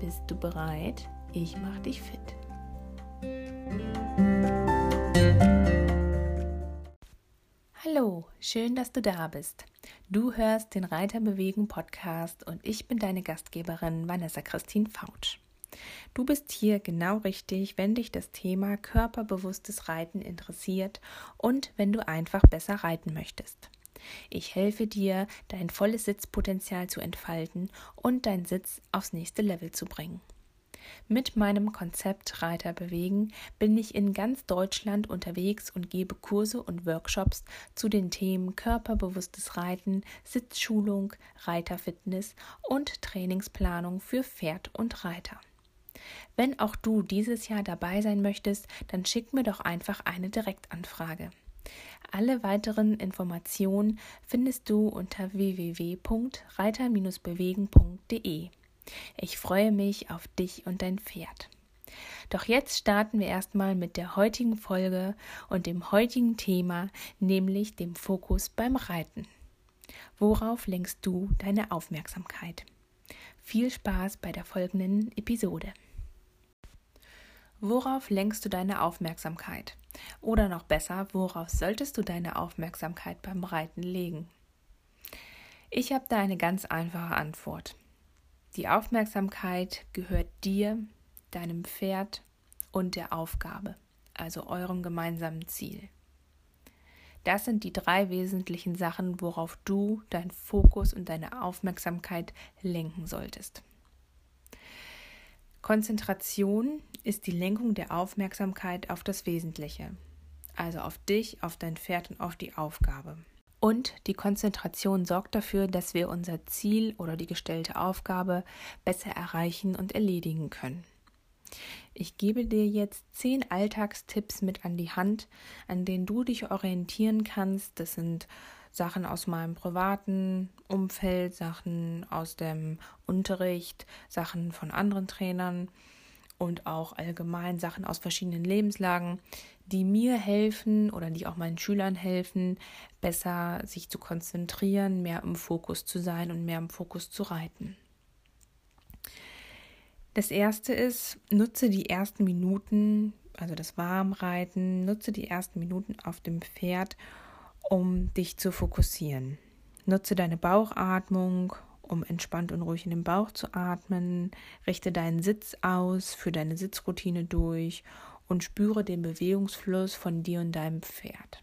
Bist du bereit? Ich mach dich fit. Hallo, schön, dass du da bist. Du hörst den Reiter bewegen Podcast und ich bin deine Gastgeberin Vanessa Christine Fautsch. Du bist hier genau richtig, wenn dich das Thema körperbewusstes Reiten interessiert und wenn du einfach besser reiten möchtest. Ich helfe dir, dein volles Sitzpotenzial zu entfalten und deinen Sitz aufs nächste Level zu bringen. Mit meinem Konzept Reiter bewegen bin ich in ganz Deutschland unterwegs und gebe Kurse und Workshops zu den Themen körperbewusstes Reiten, Sitzschulung, Reiterfitness und Trainingsplanung für Pferd und Reiter. Wenn auch du dieses Jahr dabei sein möchtest, dann schick mir doch einfach eine Direktanfrage. Alle weiteren Informationen findest du unter www.reiter-bewegen.de. Ich freue mich auf dich und dein Pferd. Doch jetzt starten wir erstmal mit der heutigen Folge und dem heutigen Thema, nämlich dem Fokus beim Reiten. Worauf lenkst du deine Aufmerksamkeit? Viel Spaß bei der folgenden Episode. Worauf lenkst du deine Aufmerksamkeit? Oder noch besser, worauf solltest du deine Aufmerksamkeit beim Reiten legen? Ich habe da eine ganz einfache Antwort. Die Aufmerksamkeit gehört dir, deinem Pferd und der Aufgabe, also eurem gemeinsamen Ziel. Das sind die drei wesentlichen Sachen, worauf du deinen Fokus und deine Aufmerksamkeit lenken solltest. Konzentration ist die Lenkung der Aufmerksamkeit auf das Wesentliche, also auf dich, auf dein Pferd und auf die Aufgabe. Und die Konzentration sorgt dafür, dass wir unser Ziel oder die gestellte Aufgabe besser erreichen und erledigen können. Ich gebe dir jetzt zehn Alltagstipps mit an die Hand, an denen du dich orientieren kannst. Das sind Sachen aus meinem privaten Umfeld, Sachen aus dem Unterricht, Sachen von anderen Trainern und auch allgemein Sachen aus verschiedenen Lebenslagen, die mir helfen oder die auch meinen Schülern helfen, besser sich zu konzentrieren, mehr im Fokus zu sein und mehr im Fokus zu reiten. Das erste ist, nutze die ersten Minuten, also das Warmreiten, nutze die ersten Minuten auf dem Pferd, um dich zu fokussieren. Nutze deine Bauchatmung, um entspannt und ruhig in den Bauch zu atmen. Richte deinen Sitz aus, für deine Sitzroutine durch und spüre den Bewegungsfluss von dir und deinem Pferd.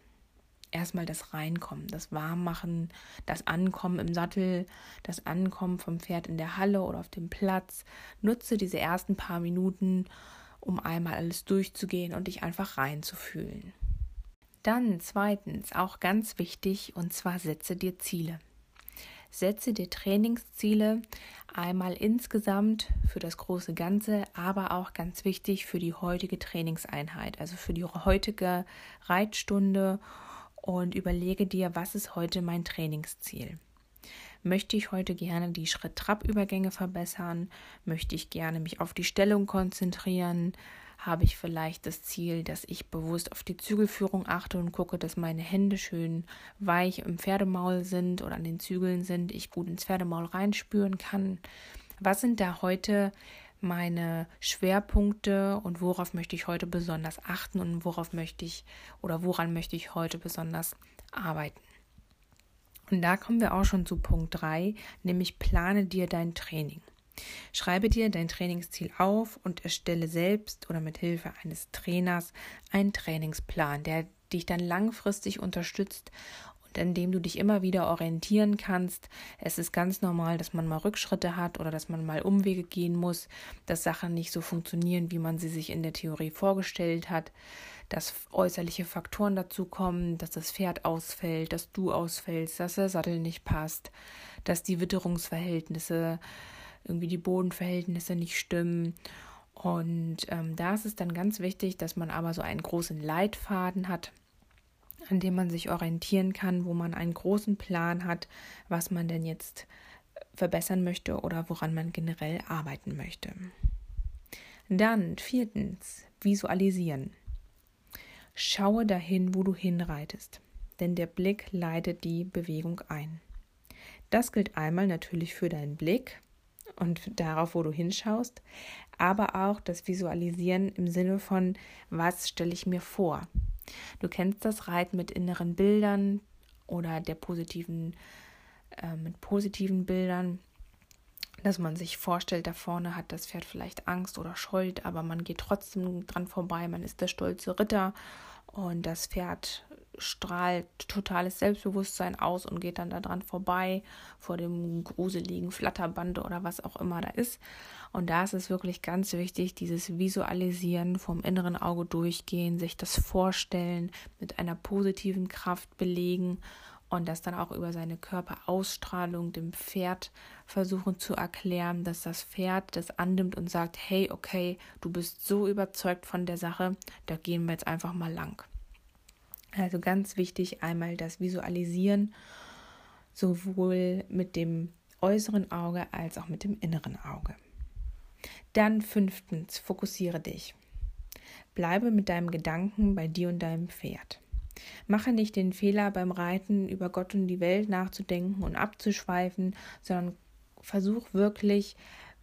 Erstmal das Reinkommen, das Warmmachen, das Ankommen im Sattel, das Ankommen vom Pferd in der Halle oder auf dem Platz. Nutze diese ersten paar Minuten, um einmal alles durchzugehen und dich einfach reinzufühlen. Dann zweitens, auch ganz wichtig, und zwar setze dir Ziele. Setze dir Trainingsziele einmal insgesamt für das große Ganze, aber auch ganz wichtig für die heutige Trainingseinheit, also für die heutige Reitstunde und überlege dir, was ist heute mein Trainingsziel. Möchte ich heute gerne die Schritt-Trab-Übergänge verbessern? Möchte ich gerne mich auf die Stellung konzentrieren? Habe ich vielleicht das Ziel, dass ich bewusst auf die Zügelführung achte und gucke, dass meine Hände schön weich im Pferdemaul sind oder an den Zügeln sind, ich gut ins Pferdemaul reinspüren kann. Was sind da heute meine Schwerpunkte und worauf möchte ich heute besonders achten und worauf möchte ich oder woran möchte ich heute besonders arbeiten? Und da kommen wir auch schon zu Punkt 3, nämlich plane dir dein Training. Schreibe dir dein Trainingsziel auf und erstelle selbst oder mit Hilfe eines Trainers einen Trainingsplan, der dich dann langfristig unterstützt und an dem du dich immer wieder orientieren kannst. Es ist ganz normal, dass man mal Rückschritte hat oder dass man mal Umwege gehen muss, dass Sachen nicht so funktionieren, wie man sie sich in der Theorie vorgestellt hat, dass äußerliche Faktoren dazu kommen, dass das Pferd ausfällt, dass du ausfällst, dass der Sattel nicht passt, dass die Witterungsverhältnisse irgendwie die Bodenverhältnisse nicht stimmen Und ähm, da ist es dann ganz wichtig, dass man aber so einen großen Leitfaden hat, an dem man sich orientieren kann, wo man einen großen Plan hat, was man denn jetzt verbessern möchte oder woran man generell arbeiten möchte. Dann viertens, visualisieren. Schaue dahin, wo du hinreitest, denn der Blick leitet die Bewegung ein. Das gilt einmal natürlich für deinen Blick und darauf, wo du hinschaust, aber auch das Visualisieren im Sinne von, was stelle ich mir vor? Du kennst das Reiten mit inneren Bildern oder der positiven, äh, mit positiven Bildern, dass man sich vorstellt, da vorne hat das Pferd vielleicht Angst oder scheut, aber man geht trotzdem dran vorbei, man ist der stolze Ritter und das Pferd strahlt totales Selbstbewusstsein aus und geht dann da dran vorbei, vor dem gruseligen Flatterband oder was auch immer da ist. Und da ist es wirklich ganz wichtig, dieses Visualisieren vom inneren Auge durchgehen, sich das vorstellen, mit einer positiven Kraft belegen und das dann auch über seine Körperausstrahlung dem Pferd versuchen zu erklären, dass das Pferd das annimmt und sagt, hey, okay, du bist so überzeugt von der Sache, da gehen wir jetzt einfach mal lang. Also ganz wichtig einmal das Visualisieren, sowohl mit dem äußeren Auge als auch mit dem inneren Auge. Dann fünftens, fokussiere dich. Bleibe mit deinem Gedanken bei dir und deinem Pferd. Mache nicht den Fehler beim Reiten über Gott und die Welt nachzudenken und abzuschweifen, sondern versuch wirklich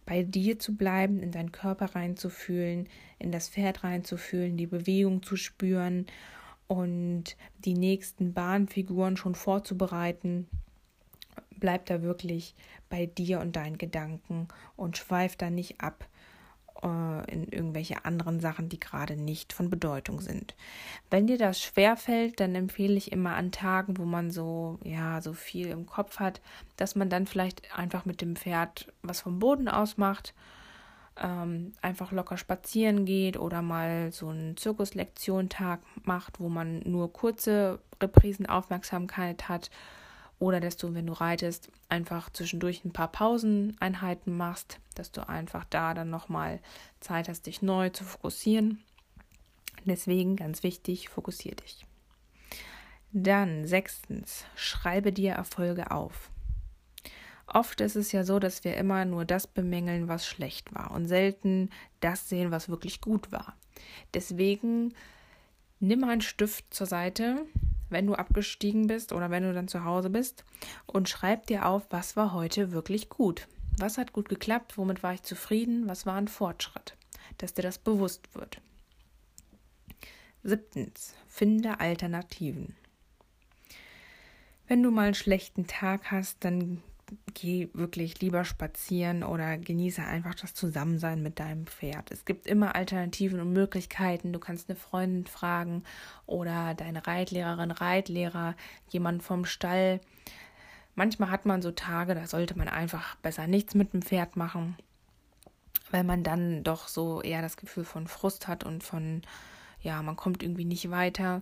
bei dir zu bleiben, in deinen Körper reinzufühlen, in das Pferd reinzufühlen, die Bewegung zu spüren und die nächsten Bahnfiguren schon vorzubereiten. Bleib da wirklich bei dir und deinen Gedanken und schweif da nicht ab äh, in irgendwelche anderen Sachen, die gerade nicht von Bedeutung sind. Wenn dir das schwer fällt, dann empfehle ich immer an Tagen, wo man so ja so viel im Kopf hat, dass man dann vielleicht einfach mit dem Pferd was vom Boden aus macht ähm, einfach locker spazieren geht oder mal so einen Zirkuslektion-Tag macht, wo man nur kurze Reprisenaufmerksamkeit hat oder dass du, wenn du reitest, einfach zwischendurch ein paar Pauseneinheiten machst, dass du einfach da dann nochmal Zeit hast, dich neu zu fokussieren. Deswegen ganz wichtig, fokussier dich. Dann sechstens, schreibe dir Erfolge auf. Oft ist es ja so, dass wir immer nur das bemängeln, was schlecht war und selten das sehen, was wirklich gut war. Deswegen nimm einen Stift zur Seite, wenn du abgestiegen bist oder wenn du dann zu Hause bist und schreib dir auf, was war heute wirklich gut. Was hat gut geklappt, womit war ich zufrieden, was war ein Fortschritt, dass dir das bewusst wird. Siebtens, finde Alternativen. Wenn du mal einen schlechten Tag hast, dann geh wirklich lieber spazieren oder genieße einfach das Zusammensein mit deinem Pferd. Es gibt immer Alternativen und Möglichkeiten. Du kannst eine Freundin fragen oder deine Reitlehrerin, Reitlehrer, jemand vom Stall. Manchmal hat man so Tage, da sollte man einfach besser nichts mit dem Pferd machen, weil man dann doch so eher das Gefühl von Frust hat und von, ja, man kommt irgendwie nicht weiter.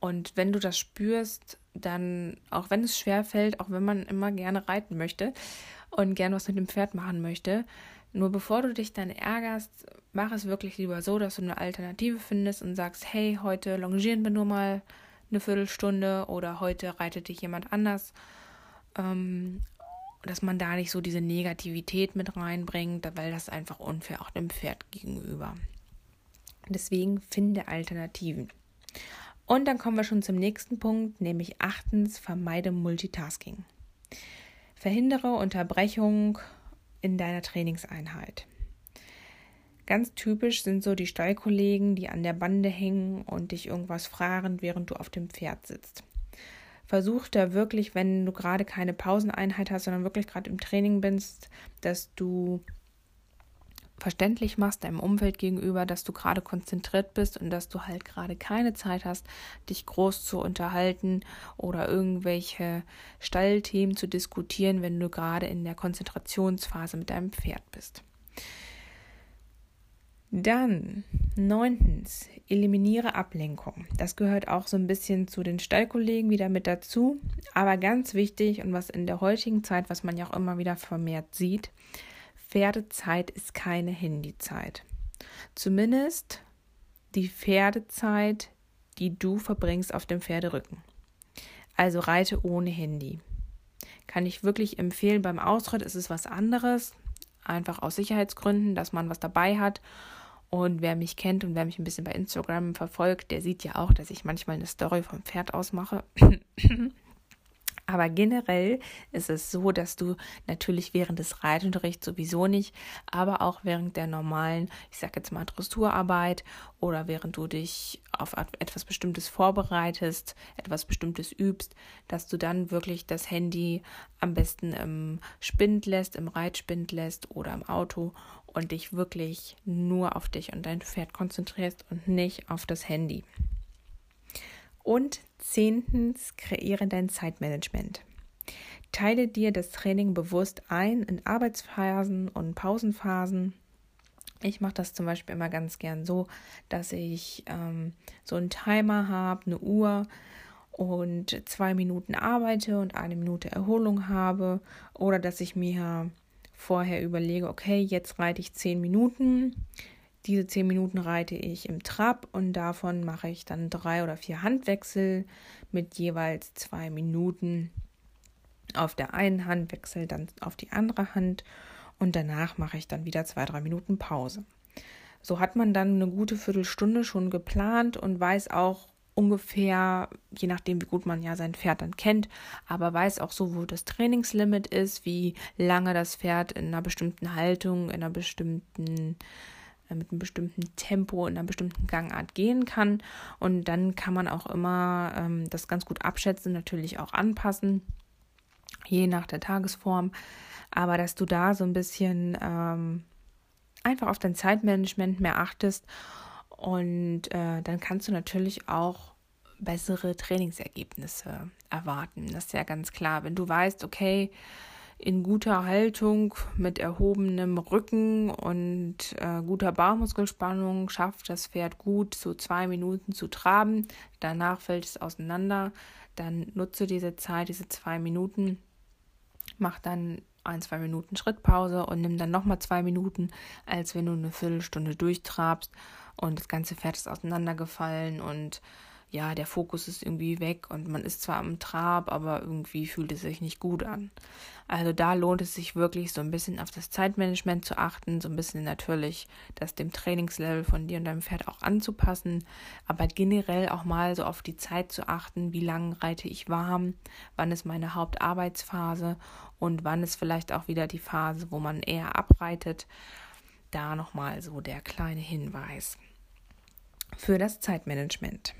Und wenn du das spürst, dann, auch wenn es schwer fällt, auch wenn man immer gerne reiten möchte und gerne was mit dem Pferd machen möchte, nur bevor du dich dann ärgerst, mach es wirklich lieber so, dass du eine Alternative findest und sagst, hey, heute longieren wir nur mal eine Viertelstunde oder heute reitet dich jemand anders. Ähm, dass man da nicht so diese Negativität mit reinbringt, weil das einfach unfair auch dem Pferd gegenüber. Deswegen finde Alternativen. Und dann kommen wir schon zum nächsten Punkt, nämlich achtens, vermeide Multitasking. Verhindere Unterbrechung in deiner Trainingseinheit. Ganz typisch sind so die Stallkollegen, die an der Bande hängen und dich irgendwas fragen, während du auf dem Pferd sitzt. Versuch da wirklich, wenn du gerade keine Pauseneinheit hast, sondern wirklich gerade im Training bist, dass du verständlich machst deinem Umfeld gegenüber, dass du gerade konzentriert bist und dass du halt gerade keine Zeit hast, dich groß zu unterhalten oder irgendwelche Stallthemen zu diskutieren, wenn du gerade in der Konzentrationsphase mit deinem Pferd bist. Dann neuntens, eliminiere Ablenkung. Das gehört auch so ein bisschen zu den Stallkollegen wieder mit dazu, aber ganz wichtig und was in der heutigen Zeit, was man ja auch immer wieder vermehrt sieht, Pferdezeit ist keine Handyzeit. Zumindest die Pferdezeit, die du verbringst auf dem Pferderücken. Also reite ohne Handy. Kann ich wirklich empfehlen. Beim Ausritt ist es was anderes. Einfach aus Sicherheitsgründen, dass man was dabei hat. Und wer mich kennt und wer mich ein bisschen bei Instagram verfolgt, der sieht ja auch, dass ich manchmal eine Story vom Pferd ausmache. Aber generell ist es so, dass du natürlich während des Reitunterrichts sowieso nicht, aber auch während der normalen, ich sage jetzt mal Dressurarbeit oder während du dich auf etwas Bestimmtes vorbereitest, etwas Bestimmtes übst, dass du dann wirklich das Handy am besten im Spind lässt, im Reitspind lässt oder im Auto und dich wirklich nur auf dich und dein Pferd konzentrierst und nicht auf das Handy. Und zehntens, kreiere dein Zeitmanagement. Teile dir das Training bewusst ein in Arbeitsphasen und Pausenphasen. Ich mache das zum Beispiel immer ganz gern so, dass ich ähm, so einen Timer habe, eine Uhr und zwei Minuten arbeite und eine Minute Erholung habe. Oder dass ich mir vorher überlege, okay, jetzt reite ich zehn Minuten diese zehn Minuten reite ich im Trab und davon mache ich dann drei oder vier Handwechsel mit jeweils zwei Minuten auf der einen Hand, wechsel dann auf die andere Hand und danach mache ich dann wieder zwei, drei Minuten Pause. So hat man dann eine gute Viertelstunde schon geplant und weiß auch ungefähr, je nachdem, wie gut man ja sein Pferd dann kennt, aber weiß auch so, wo das Trainingslimit ist, wie lange das Pferd in einer bestimmten Haltung, in einer bestimmten mit einem bestimmten Tempo in einer bestimmten Gangart gehen kann. Und dann kann man auch immer ähm, das ganz gut abschätzen, natürlich auch anpassen, je nach der Tagesform. Aber dass du da so ein bisschen ähm, einfach auf dein Zeitmanagement mehr achtest und äh, dann kannst du natürlich auch bessere Trainingsergebnisse erwarten. Das ist ja ganz klar. Wenn du weißt, okay, in guter Haltung mit erhobenem Rücken und äh, guter Bauchmuskelspannung schafft das Pferd gut, so zwei Minuten zu traben. Danach fällt es auseinander. Dann nutze diese Zeit, diese zwei Minuten, mach dann ein, zwei Minuten Schrittpause und nimm dann nochmal zwei Minuten, als wenn du eine Viertelstunde durchtrabst und das ganze Pferd ist auseinandergefallen und ja, der Fokus ist irgendwie weg und man ist zwar am Trab, aber irgendwie fühlt es sich nicht gut an. Also da lohnt es sich wirklich so ein bisschen auf das Zeitmanagement zu achten, so ein bisschen natürlich das dem Trainingslevel von dir und deinem Pferd auch anzupassen, aber generell auch mal so auf die Zeit zu achten, wie lange reite ich warm, wann ist meine Hauptarbeitsphase und wann ist vielleicht auch wieder die Phase, wo man eher abreitet. Da nochmal so der kleine Hinweis für das Zeitmanagement.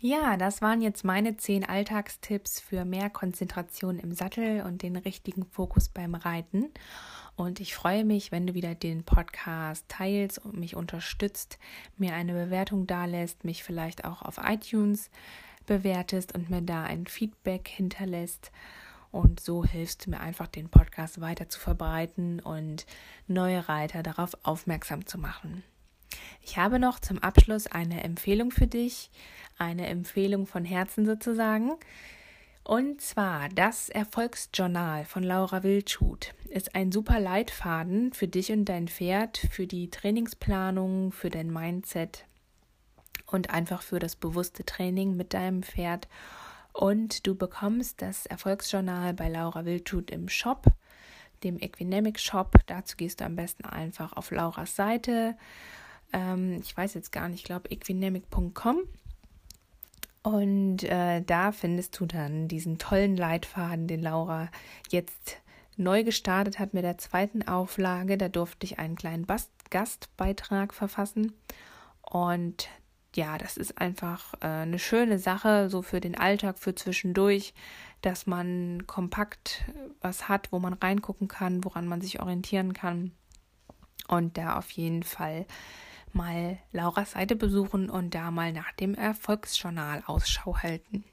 Ja, das waren jetzt meine zehn Alltagstipps für mehr Konzentration im Sattel und den richtigen Fokus beim Reiten. Und ich freue mich, wenn du wieder den Podcast teilst und mich unterstützt, mir eine Bewertung dalässt, mich vielleicht auch auf iTunes bewertest und mir da ein Feedback hinterlässt. Und so hilfst du mir einfach, den Podcast weiter zu verbreiten und neue Reiter darauf aufmerksam zu machen. Ich habe noch zum Abschluss eine Empfehlung für dich, eine Empfehlung von Herzen sozusagen. Und zwar das Erfolgsjournal von Laura Wildschut ist ein super Leitfaden für dich und dein Pferd, für die Trainingsplanung, für dein Mindset und einfach für das bewusste Training mit deinem Pferd. Und du bekommst das Erfolgsjournal bei Laura Wildschut im Shop, dem Equinemic Shop. Dazu gehst du am besten einfach auf Lauras Seite ähm, ich weiß jetzt gar nicht, ich glaube equinemic.com. Und äh, da findest du dann diesen tollen Leitfaden, den Laura jetzt neu gestartet hat mit der zweiten Auflage. Da durfte ich einen kleinen Bast Gastbeitrag verfassen. Und ja, das ist einfach äh, eine schöne Sache, so für den Alltag, für zwischendurch, dass man kompakt was hat, wo man reingucken kann, woran man sich orientieren kann. Und da auf jeden Fall mal Lauras Seite besuchen und da mal nach dem Erfolgsjournal Ausschau halten.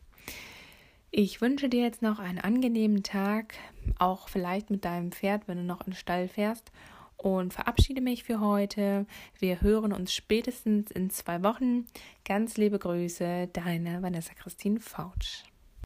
Ich wünsche dir jetzt noch einen angenehmen Tag, auch vielleicht mit deinem Pferd, wenn du noch in den Stall fährst. Und verabschiede mich für heute. Wir hören uns spätestens in zwei Wochen. Ganz liebe Grüße, deine Vanessa Christine Fautsch.